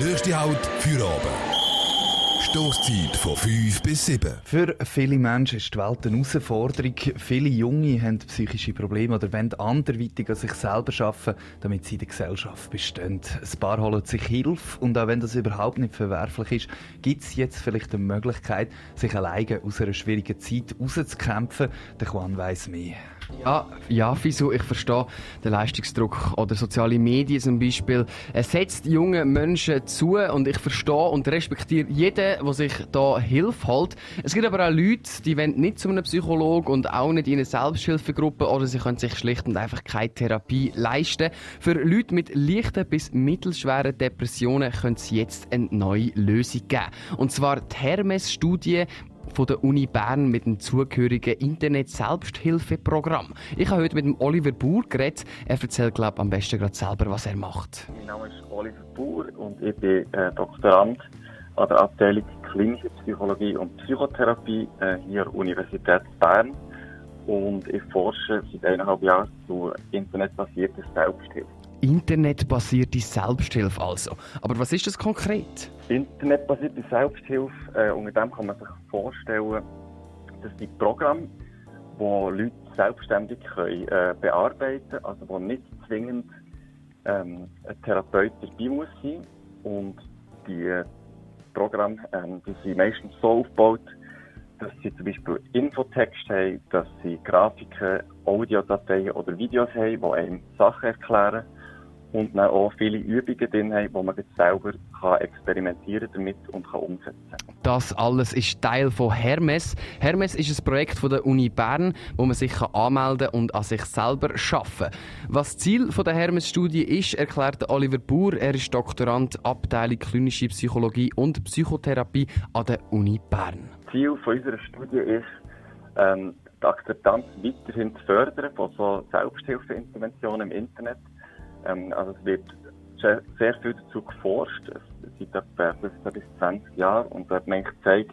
Nächste Halt für oben. Stoßzeit von 5 bis 7. Für viele Menschen ist die Welt eine Herausforderung. Viele Junge haben psychische Probleme oder wollen anderweitig an sich selber arbeiten, damit sie in der Gesellschaft bestehen. Ein paar holen sich Hilfe und auch wenn das überhaupt nicht verwerflich ist, gibt es jetzt vielleicht eine Möglichkeit, sich alleine aus einer schwierigen Zeit rauszukämpfen. Der Juan weiss mehr. Ja, ja, Fisu, ich verstehe den Leistungsdruck. Oder soziale Medien zum Beispiel. Es setzt jungen Menschen zu und ich verstehe und respektiere jeden, der sich da Hilfe holt. Es gibt aber auch Leute, die wollen nicht zu einem Psychologen und auch nicht in eine Selbsthilfegruppe oder sie können sich schlicht und einfach keine Therapie leisten. Für Leute mit leichten bis mittelschweren Depressionen könnte es jetzt eine neue Lösung geben. Und zwar die Hermes-Studie von der Uni Bern mit dem zugehörigen Internet-Selbsthilfeprogramm. Ich habe heute mit dem Oliver Buhr geredet. Er erzählt, glaube ich, am besten gerade selber, was er macht. Mein Name ist Oliver Buhr und ich bin äh, Doktorand an der Abteilung Klinische Psychologie und Psychotherapie äh, hier an der Universität Bern. Und ich forsche seit eineinhalb Jahren zu internetbasierter Selbsthilfe. Internetbasierte Selbsthilfe also. Aber was ist das konkret? Internetbasierte Selbsthilfe, äh, unter dem kann man sich vorstellen, dass die Programme, wo Leute selbstständig können, äh, bearbeiten können, also wo nicht zwingend ähm, ein Therapeut dabei muss sein und die Programme, ähm, die sind meistens so aufgebaut, dass sie zum Beispiel Infotext haben, dass sie Grafiken, Audiodateien oder Videos haben, die einem Sachen erklären und dann auch viele Übungen drin haben, wo man jetzt selber kann experimentieren damit und kann umsetzen Das alles ist Teil von Hermes. Hermes ist ein Projekt von der Uni Bern, wo man sich anmelden und an sich selber arbeiten Was Ziel von der Hermes-Studie ist, erklärt Oliver Buhr. Er ist Doktorand Abteilung Klinische Psychologie und Psychotherapie an der Uni Bern. Ziel von unserer Studie ist, ähm, die Akzeptanz weiterhin zu fördern von so Selbsthilfeinterventionen im Internet ähm, also es wird sehr, viel dazu geforscht, seit etwa 15 bis 20 Jahren, und hat man gezeigt,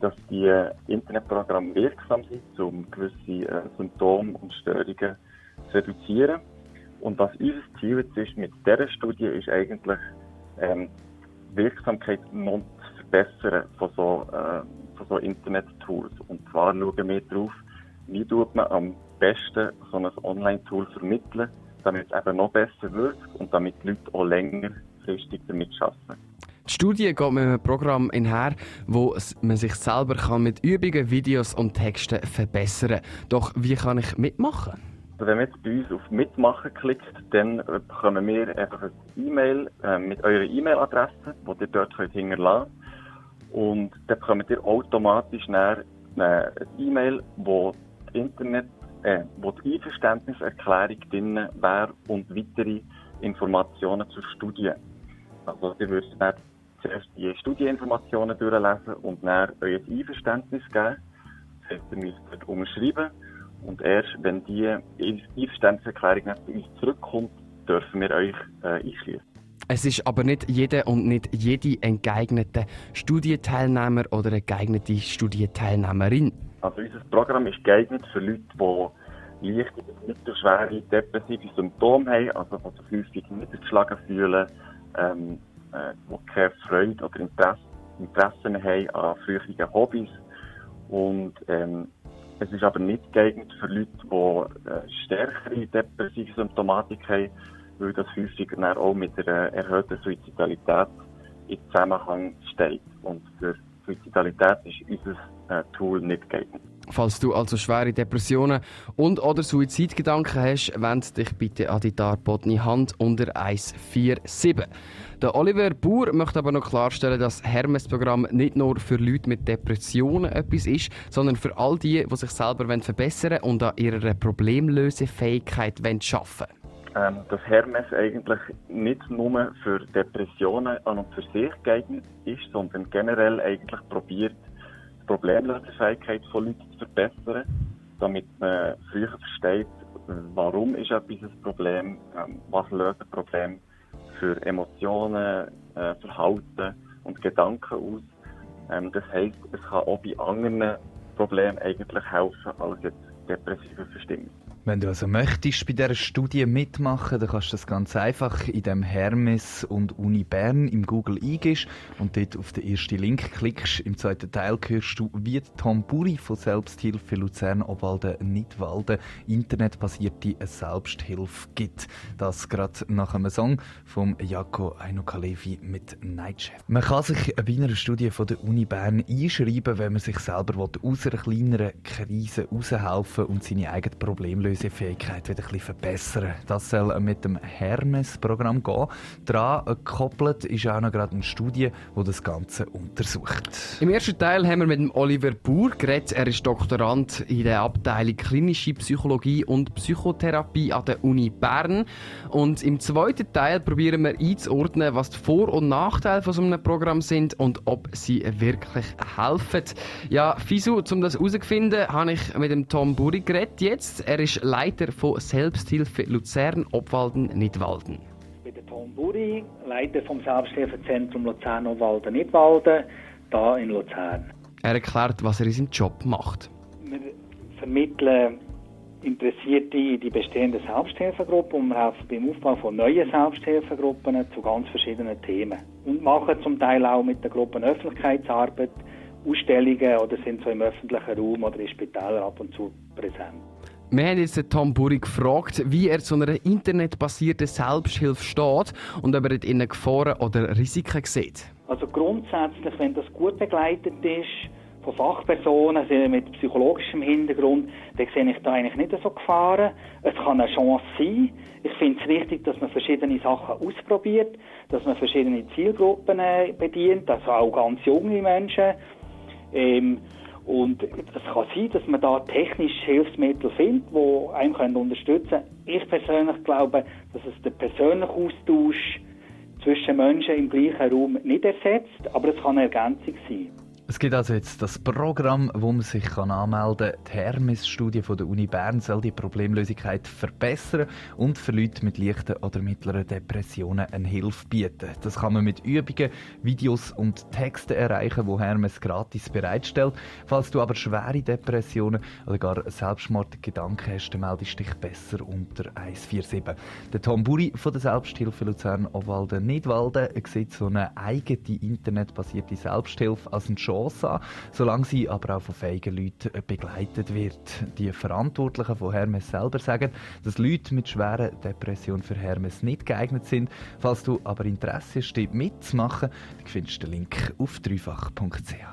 dass die Internetprogramme wirksam sind, um gewisse äh, Symptome und Störungen zu reduzieren. Und was unser Ziel jetzt ist mit dieser Studie, ist eigentlich ähm, Wirksamkeit noch zu verbessern von so, äh, von so Internet-Tools. Und zwar schauen wir darauf, wie tut man am besten so ein Online-Tool vermitteln, damit es eben noch besser wirkt und damit die Leute auch längerfristig damit arbeiten. Die Studie geht mit einem Programm einher, wo man sich selber kann mit Übungen, Videos und Texten verbessern kann. Doch wie kann ich mitmachen? Also wenn man jetzt bei uns auf Mitmachen klickt, dann bekommen wir einfach ein E-Mail äh, mit eurer E-Mail-Adresse, die ihr dort könnt hinterlassen könnt. Und dann bekommt ihr automatisch eine E-Mail, wo das Internet äh, wo die Einverständniserklärung drin wäre und weitere Informationen zur Studie. Also, ihr würdet dann zuerst die Studieninformationen durchlesen und dann euer Einverständnis geben. Das heißt, ihr müsst umschreiben. Und erst wenn die Einverständniserklärung zu uns zurückkommt, dürfen wir euch äh, einschließen. Es ist aber nicht jeder und nicht jede ein Studienteilnehmer oder eine geeignete Studienteilnehmerin. Also unser Programm ist geeignet für Leute, die leichte bis mittelschwere depressive Symptome haben, also die sich häufig niedergeschlagen fühlen, ähm, äh, die keine Freude oder Interesse, Interessen haben an früheren Hobbys. Und ähm, es ist aber nicht geeignet für Leute, die äh, stärkere depressive Symptomatik haben, weil das häufig dann auch mit einer erhöhten Suizidalität in Zusammenhang steht. Und für Suizidalität ist unser äh, Tool nicht geeignet. Falls du also schwere Depressionen und oder Suizidgedanken hast, wend dich bitte an die darbotene Hand unter 147. Der Oliver Buhr möchte aber noch klarstellen, dass das Hermes-Programm nicht nur für Leute mit Depressionen etwas ist, sondern für all die, die sich selber verbessern wollen und an ihrer Problemlösefähigkeit arbeiten wollen ähm, dass Hermes eigentlich nicht nur für Depressionen an und für sich geeignet ist, sondern generell eigentlich probiert, die Problemlösefähigkeit von Leuten zu verbessern, damit man früher versteht, warum ist etwas ein Problem, ähm, was löst ein Problem für Emotionen, äh, Verhalten und Gedanken aus. Ähm, das heisst, es kann auch bei anderen Problemen eigentlich helfen als jetzt depressive Verstimmung. Wenn du also möchtest bei dieser Studie mitmachen, dann kannst du das ganz einfach in dem Hermes und Uni Bern im Google eingibst und dort auf den ersten Link klickst. Im zweiten Teil hörst du, wie Tom Buri von Selbsthilfe Luzern Obwalden Nidwalden internetbasierte Selbsthilfe gibt. Das gerade nach einem Song von Jako Ainukalevi mit Nightchef. Man kann sich bei einer Studie von der Uni Bern einschreiben, wenn man sich selber aus einer kleineren Krise heraushelfen und seine eigene Problemlösefähigkeit wieder ein bisschen verbessern. Das soll mit dem Hermes-Programm gehen. Daran gekoppelt ist auch noch gerade eine Studie, die das Ganze untersucht. Im ersten Teil haben wir mit dem Oliver Buhr geredet. Er ist Doktorand in der Abteilung Klinische Psychologie und Psychotherapie an der Uni Bern. Und im zweiten Teil probieren wir einzuordnen, was die Vor- und Nachteile von so einem Programm sind und ob sie wirklich helfen. Ja, Fisu, um das herauszufinden, habe ich mit dem Tom Buri geredet jetzt. Er ist Leiter von Selbsthilfe Luzern, Obwalden, Nidwalden. Ich bin der Tom Buri, Leiter vom Selbsthilfezentrum Luzern, Obwalden, Nidwalden, hier in Luzern. Er erklärt, was er in seinem Job macht. Wir vermitteln Interessierte in die bestehenden Selbsthilfegruppen und wir helfen beim Aufbau von neuen Selbsthilfegruppen zu ganz verschiedenen Themen. Und machen zum Teil auch mit der Gruppe Öffentlichkeitsarbeit, Ausstellungen oder sind so im öffentlichen Raum oder in Spitälern ab und zu präsent. Wir haben jetzt Tom Buri gefragt, wie er zu einer internetbasierten Selbsthilfe steht und ob er in Gefahren oder Risiken sieht. Also grundsätzlich, wenn das gut begleitet ist, von Fachpersonen mit psychologischem Hintergrund, dann sehe ich da eigentlich nicht so Gefahren. Es kann eine Chance sein. Ich finde es wichtig, dass man verschiedene Sachen ausprobiert, dass man verschiedene Zielgruppen äh, bedient, also auch ganz junge Menschen. Ähm, und es kann sein, dass man da technische Hilfsmittel findet, die einem können unterstützen können. Ich persönlich glaube, dass es den persönlichen Austausch zwischen Menschen im gleichen Raum nicht ersetzt, aber es kann eine Ergänzung sein. Es gibt also jetzt das Programm, wo man sich kann anmelden kann. Die Hermes-Studie der Uni Bern soll die Problemlosigkeit verbessern und für Leute mit leichten oder mittleren Depressionen eine Hilfe bieten. Das kann man mit Übungen, Videos und Texten erreichen, wo Hermes gratis bereitstellt. Falls du aber schwere Depressionen oder gar Selbstmordgedanken hast, dann meldest dich besser unter 147. Der Tom Buri von der Selbsthilfe Luzern Obwalden Nidwalden sieht so eine eigene internetbasierte Selbsthilfe als eine Chance An, solange sie aber auch von fähigen Leuten begleitet wird. Die Verantwortlichen von Hermes selber sagen, dass Leute mit schweren Depressionen für Hermes nicht geeignet sind. Falls du aber Interesse hast, mitzumachen, findest du den Link auf dreifach.ch.